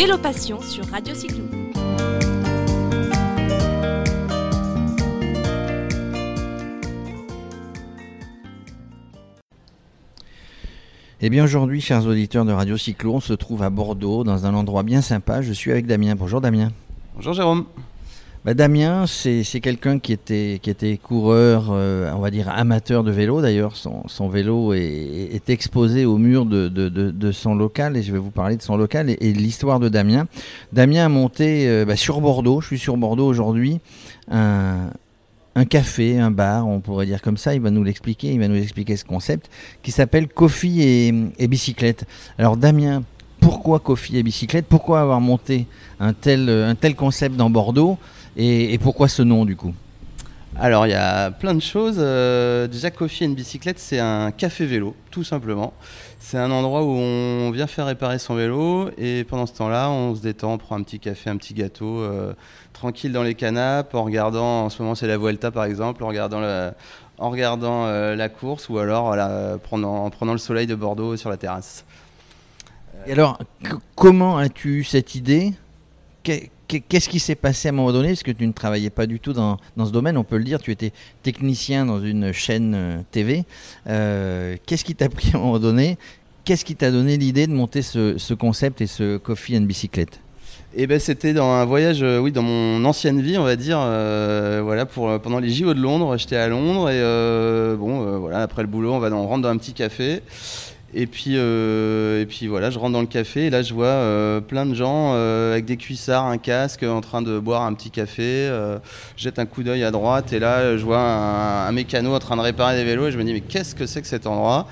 Vélo Passion sur Radio Cyclo. Eh bien aujourd'hui, chers auditeurs de Radio Cyclo, on se trouve à Bordeaux, dans un endroit bien sympa. Je suis avec Damien. Bonjour Damien. Bonjour Jérôme. Bah, Damien, c'est quelqu'un qui était, qui était coureur, euh, on va dire amateur de vélo. D'ailleurs, son, vélo est, exposé au mur de, son local et je vais vous parler de son local et, l'histoire de Damien. Damien a monté euh, bah, sur Bordeaux, je suis sur Bordeaux aujourd'hui, un, café, un bar, on pourrait dire comme ça. Il va nous l'expliquer, il va nous expliquer ce concept qui s'appelle Coffee et, et bicyclette. Alors Damien, pourquoi Coffee et bicyclette? Pourquoi avoir monté un tel concept dans Bordeaux? Et, et, pourquoi ce nom du coup? Alors il y a plein de choses. Euh, déjà Coffee and Bicyclette, c'est un café vélo, tout simplement. C'est un endroit où on vient faire réparer son vélo et pendant ce temps-là, on se détend, on prend un petit café, un petit gâteau, euh, tranquille dans les canapes, en regardant, en ce moment c'est la Vuelta par exemple, en regardant la, en regardant, euh, la course ou alors voilà, prenant, en prenant le soleil de Bordeaux sur la terrasse. Et alors, comment as-tu eu cette idée? Qu'est-ce qui s'est passé à un moment donné? Parce que tu ne travaillais pas du tout dans, ce domaine, on peut le dire, tu étais technicien dans une chaîne TV. Euh, Qu'est-ce qui t'a pris à un moment donné? Qu'est-ce qui t'a donné l'idée de monter ce, ce, concept et ce Coffee and Bicyclette? Et eh ben c'était dans un voyage, euh, oui, dans mon ancienne vie, on va dire, euh, voilà, pendant les JO de Londres, j'étais à Londres et euh, bon, voilà, après le boulot, on va, on rentre dans un petit café et puis, euh, et puis voilà, je rentre dans le café et là je vois euh, plein de gens euh, avec des cuissards, un casque, en train de boire un petit café. Je jette un coup d'œil à droite et là je vois un, mécano en train de réparer des vélos et je me dis mais qu'est-ce que c'est que cet endroit?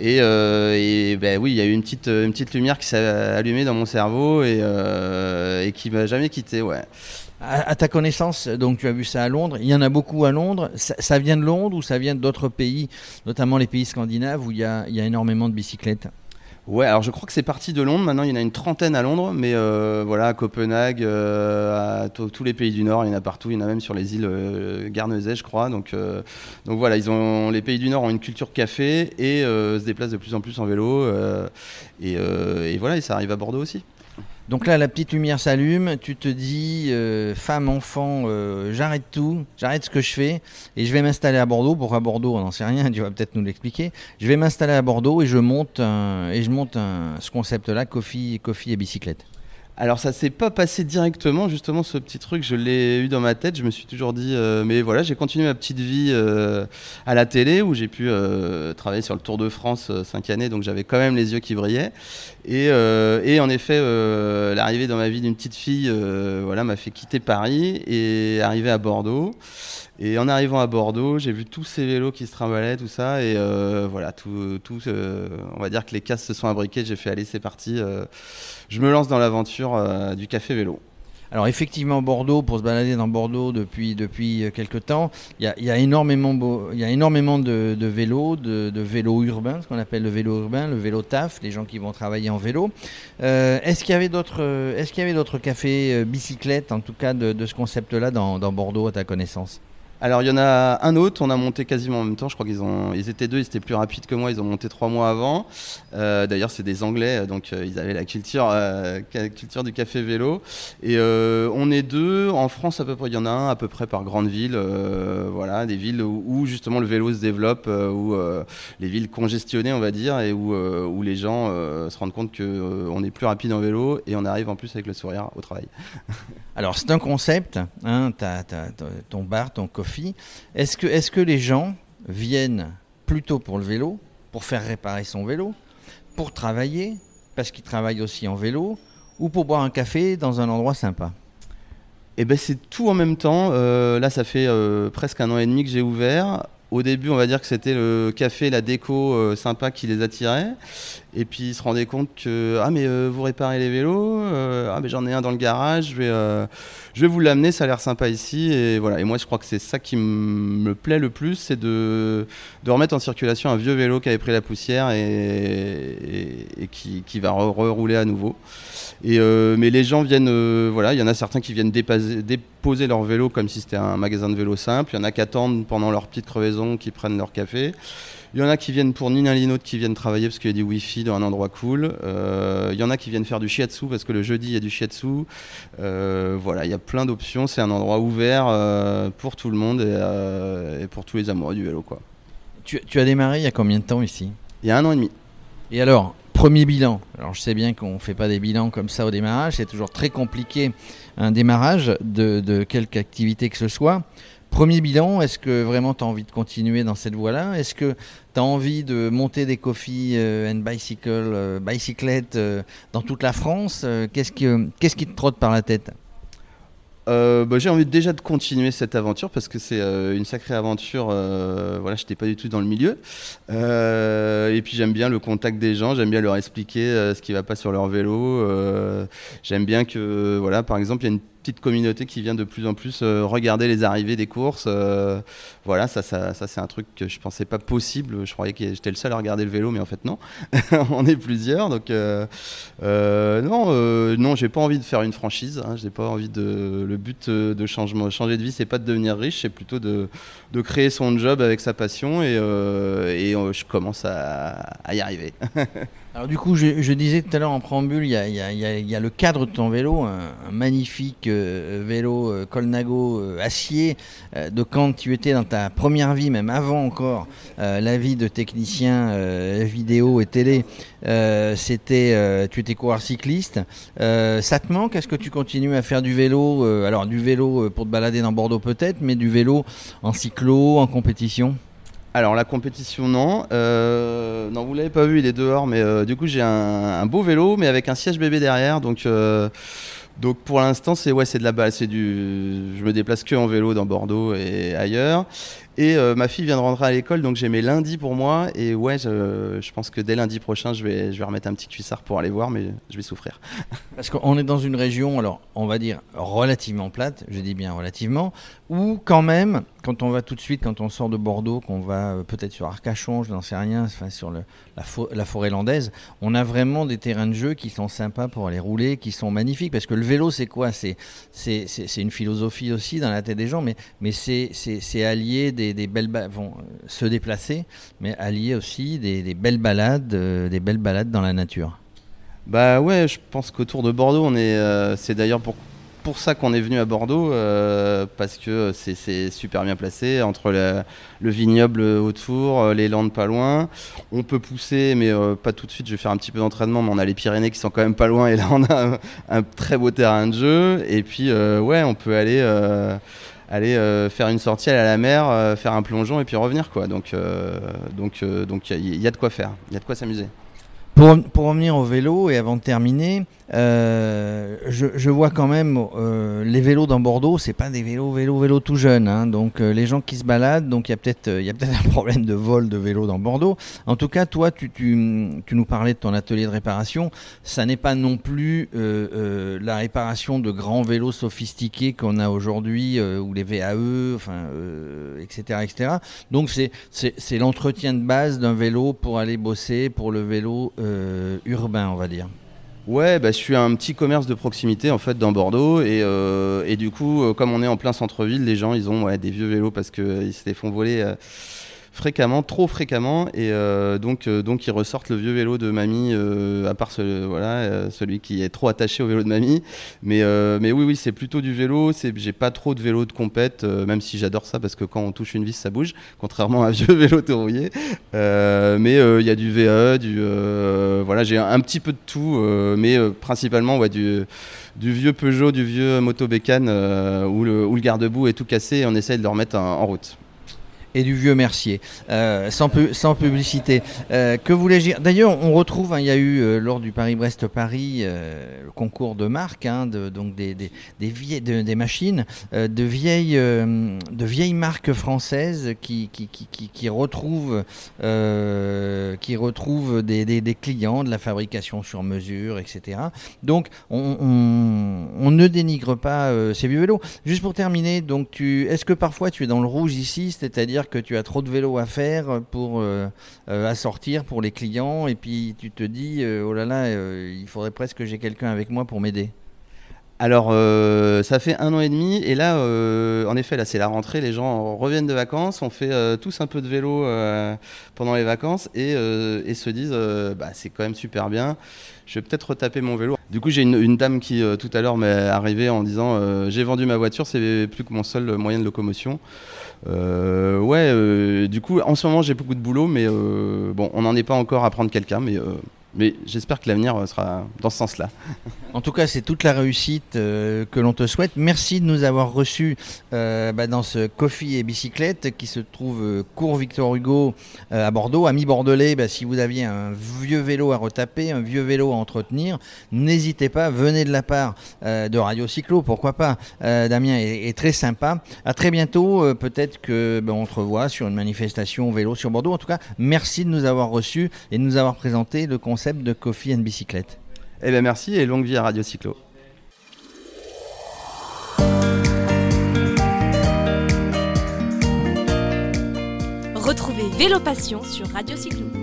Et, et ben oui, il y a eu une petite, lumière qui s'est allumée dans mon cerveau et, et qui m'a jamais quitté. Ouais. À, ta connaissance, donc tu as vu ça à Londres, il y en a beaucoup à Londres. Ça, vient de Londres ou ça vient d'autres pays, notamment les pays scandinaves où il y a énormément de bicyclettes? Ouais, alors je crois que c'est parti de Londres. Maintenant, il y en a une trentaine à Londres, mais euh, voilà, à Copenhague, euh, à tous les pays du Nord, il y en a partout. Il y en a même sur les îles euh, Guernesey, je crois. Donc, euh, donc voilà, ils ont, les pays du Nord ont une culture café et se déplacent de plus en plus en vélo. et, et, voilà, et ça arrive à Bordeaux aussi. Donc là, la petite lumière s'allume, tu te dis, euh, femme, enfant, euh, j'arrête tout, j'arrête ce que je fais et je vais m'installer à Bordeaux. Pourquoi Bordeaux On n'en sait rien, tu vas peut-être nous l'expliquer. Je vais m'installer à Bordeaux et je monte, et je monte ce concept-là, coffee, coffee et bicyclette. Alors ça s'est pas passé directement, justement ce petit truc, je l'ai eu dans ma tête, je me suis toujours dit, euh, mais voilà, j'ai continué ma petite vie euh, à la télé où j'ai pu euh, travailler sur le Tour de France 5 années, donc j'avais quand même les yeux qui brillaient. Et, en effet, l'arrivée dans ma vie d'une petite fille voilà, m'a fait quitter Paris et arriver à Bordeaux. Et en arrivant à Bordeaux, j'ai vu tous ces vélos qui se trimbalaient, tout ça, et voilà, tout, tout on va dire que les cases se sont imbriquées. J'ai fait aller, c'est parti. Je me lance dans l'aventure euh, du café vélo. Alors effectivement, Bordeaux, pour se balader dans Bordeaux depuis, depuis quelques temps, il y a, énormément, y a énormément de, vélos, de, de, vélos urbains, ce qu'on appelle le vélo urbain, le vélo taf, les gens qui vont travailler en vélo. Euh, est-ce qu'il y avait d'autres, cafés bicyclettes, en tout cas de, ce concept-là, dans Bordeaux, à ta connaissance? Alors il y en a un autre, on a monté quasiment en même temps, je crois qu'ils ont, ils étaient deux, ils étaient plus rapides que moi, ils ont monté trois mois avant. Euh, D'ailleurs c'est des Anglais, donc euh, ils avaient la culture, euh, culture du café vélo. Et on est deux, en France à peu près, il y en a un à peu près par grande ville, voilà, des villes où, justement le vélo se développe, où les villes congestionnées on va dire, et où, où les gens se rendent compte qu'on est plus rapide en vélo et on arrive en plus avec le sourire au travail. Alors c'est un concept, hein, ton bar, ton coffee. Est-ce que, les gens viennent plutôt pour le vélo, pour faire réparer son vélo, pour travailler, parce qu'ils travaillent aussi en vélo, ou pour boire un café dans un endroit sympa? Eh ben c'est tout en même temps. Euh, là ça fait euh, presque un an et demi que j'ai ouvert. Au début, on va dire que c'était le café, la déco euh, sympa qui les attirait. Et puis ils se rendaient compte que ah mais euh, vous réparez les vélos, euh, ah mais j'en ai un dans le garage, je vais euh, je vais vous l'amener, ça a l'air sympa ici et voilà. Et moi je crois que c'est ça qui me plaît le plus, c'est de de remettre en circulation un vieux vélo qui avait pris la poussière et, qui, qui va rerouler à nouveau. Et mais les gens viennent, voilà, il y en a certains qui viennent déposer, déposer leur vélo comme si c'était un magasin de vélo simple. Il y en a qui attendent pendant leur petite crevaison, qui prennent leur café. Il y en a qui viennent pour ni l'un ni l'autre, qui viennent travailler parce qu'il y a du wifi dans un endroit cool. Il y en a qui viennent faire du shiatsu parce que le jeudi il y a du shiatsu. voilà, il y a plein d'options. C'est un endroit ouvert pour tout le monde et, pour tous les amoureux du vélo. Quoi. Tu, tu as démarré il y a combien de temps ici? Il y a un an et demi. Et alors, premier bilan? Alors je sais bien qu'on ne fait pas des bilans comme ça au démarrage, c'est toujours très compliqué un démarrage de, quelque activité que ce soit. Premier bilan, est-ce que vraiment tu as envie de continuer dans cette voie-là? Est-ce que tu as envie de monter des coffee euh, and bicycle, euh, bicyclettes euh, dans toute la France? Qu'est-ce qui, te trotte par la tête? Bah, j'ai envie déjà de continuer cette aventure parce que c'est une sacrée aventure. Voilà, je n'étais pas du tout dans le milieu. et puis j'aime bien le contact des gens, j'aime bien leur expliquer ce qui ne va pas sur leur vélo. j'aime bien que, voilà, par exemple, il y a une petite communauté qui vient de plus en plus euh, regarder les arrivées des courses. Euh, voilà, ça, ça, ça c'est un truc que je pensais pas possible. Je croyais que j'étais le seul à regarder le vélo, mais en fait non. On est plusieurs, donc euh, non, non, j'ai pas envie de faire une franchise. Hein, j'ai pas envie de. Le but de changement, changer de vie, c'est pas de devenir riche, c'est plutôt de, de, créer son job avec sa passion et, je commence à y arriver. Alors du coup, je, disais tout à l'heure en préambule, il y, a, le cadre de ton vélo, un, magnifique euh, vélo euh, Colnago euh, acier de quand tu étais dans ta première vie, même avant encore la vie de technicien vidéo et télé. c'était, tu étais coureur cycliste. ça te manque? Est-ce que tu continues à faire du vélo Alors du vélo pour te balader dans Bordeaux peut-être, mais du vélo en cyclo, en compétition? Alors la compétition non, euh, non vous l'avez pas vu, il est dehors, mais euh, du coup j'ai un, beau vélo, mais avec un siège bébé derrière, donc euh, donc pour l'instant c'est ouais c'est de la balle, c'est du, je me déplace que en vélo dans Bordeaux et ailleurs, et euh, ma fille vient de rentrer à l'école, donc j'ai mes lundis pour moi. Et ouais, je, pense que dès lundi prochain, je vais, je vais remettre un petit cuissard pour aller voir, mais je vais souffrir. Parce qu'on est dans une région, alors on va dire relativement plate, je dis bien relativement, où quand même, quand on va tout de suite, quand on sort de Bordeaux, qu'on va euh, peut-être sur Arcachon, je n'en sais rien, enfin sur la, forêt landaise, on a vraiment des terrains de jeu qui sont sympas pour aller rouler, qui sont magnifiques. Parce que le vélo, c'est quoi? C'est une philosophie aussi dans la tête des gens, mais, mais c'est allier des des, belles vont euh, se déplacer, mais allier aussi des, belles balades, euh, des belles balades dans la nature. Bah ouais, je pense qu'autour de Bordeaux, on est, euh, c'est d'ailleurs pour pour ça qu'on est venu à Bordeaux, parce que c'est super bien placé, entre le vignoble autour, les landes pas loin. On peut pousser, mais pas tout de suite, je vais faire un petit peu d'entraînement, mais on a les Pyrénées qui sont quand même pas loin, et là on a un, un très beau terrain de jeu. Et puis, ouais, on peut aller aller euh, faire une sortie, aller à la mer, euh, faire un plongeon et puis revenir quoi. Donc euh, donc donc il y, a de quoi faire, il y a de quoi s'amuser. Pour, pour, revenir au vélo et avant de terminer, euh, je, vois quand même euh, les vélos dans Bordeaux, c'est pas des vélos, vélos, vélos tout jeunes. Hein. donc euh, les gens qui se baladent, donc il y a peut-être, a peut-être un problème de vol de vélos dans Bordeaux. En tout cas, toi, tu, tu, tu nous parlais de ton atelier de réparation. Ça n'est pas non plus la réparation de grands vélos sophistiqués qu'on a aujourd'hui, ou les VAE, enfin, etc., etc. Donc c'est l'entretien de base d'un vélo pour aller bosser pour le vélo urbain, on va dire. Ouais, bah, je suis un petit commerce de proximité en fait dans Bordeaux et, euh, du coup, euh, comme on est en plein centre-ville, les gens ils ont des vieux vélos parce qu'ils se les font voler. Fréquemment, trop fréquemment, et euh, donc, euh, donc ils ressortent le vieux vélo de mamie, euh, à part celui qui est trop attaché au vélo de mamie. Mais, mais oui, oui, c'est plutôt du vélo. J'ai pas trop de vélo de compète, même si j'adore ça parce que quand on touche une vis, ça bouge, contrairement à un vieux vélo tout rouillé. mais il y a du VE, du voilà, j'ai un, petit peu de tout, mais principalement du du vieux Peugeot, du vieux moto bécane où le, où le garde-boue est tout cassé et on essaye de le remettre en route et du vieux Mercier, euh, sans, sans, publicité. Euh, que voulais-je dire? D'ailleurs, on retrouve, hein, il y a eu euh, lors du Paris-Brest-Paris le concours de marques, hein, donc des, machines, de, vieilles, de vieilles marques françaises qui, retrouvent, qui retrouvent des, clients, de la fabrication sur mesure, etc. Donc, on, ne dénigre pas ces vieux vélos. Juste pour terminer, est-ce que parfois tu es dans le rouge ici, c'est-à-dire que tu as trop de vélos à faire pour euh, euh, assortir pour les clients et puis tu te dis euh, oh là là il faudrait presque que j'ai quelqu'un avec moi pour m'aider Alors, euh, ça fait un an et demi, et là, euh, en effet, là, c'est la rentrée, les gens reviennent de vacances, on fait euh, tous un peu de vélo pendant les vacances, et, se disent, bah, c'est quand même super bien, je vais peut-être retaper mon vélo. Du coup, j'ai une, une dame qui, tout à l'heure, m'est arrivée en disant, j'ai vendu ma voiture, c'est plus que mon seul moyen de locomotion. Ouais, du coup, en ce moment, j'ai beaucoup de boulot, mais bon, on n'en est pas encore à prendre quelqu'un, mais... mais j'espère que l'avenir euh, sera dans ce sens-là. En tout cas, c'est toute la réussite euh, que l'on te souhaite. Merci de nous avoir reçus euh, bah, dans ce Coffee et Bicyclette qui se trouve euh, cours Victor Hugo à Bordeaux. Amis bordelais, bah, si vous aviez un vieux vélo à retaper, un vieux vélo à entretenir, n'hésitez pas, venez de la part de Radio Cyclo, pourquoi pas. Damien est, très sympa. À très bientôt, peut-être que bah, on te revoit sur une manifestation vélo sur Bordeaux. En tout cas, merci de nous avoir reçus et de nous avoir présenté le concept de Coffee and Bicyclette. Eh bien, merci et longue vie à Radio Cyclo. Retrouvez Vélo Passion sur Radio Cyclo.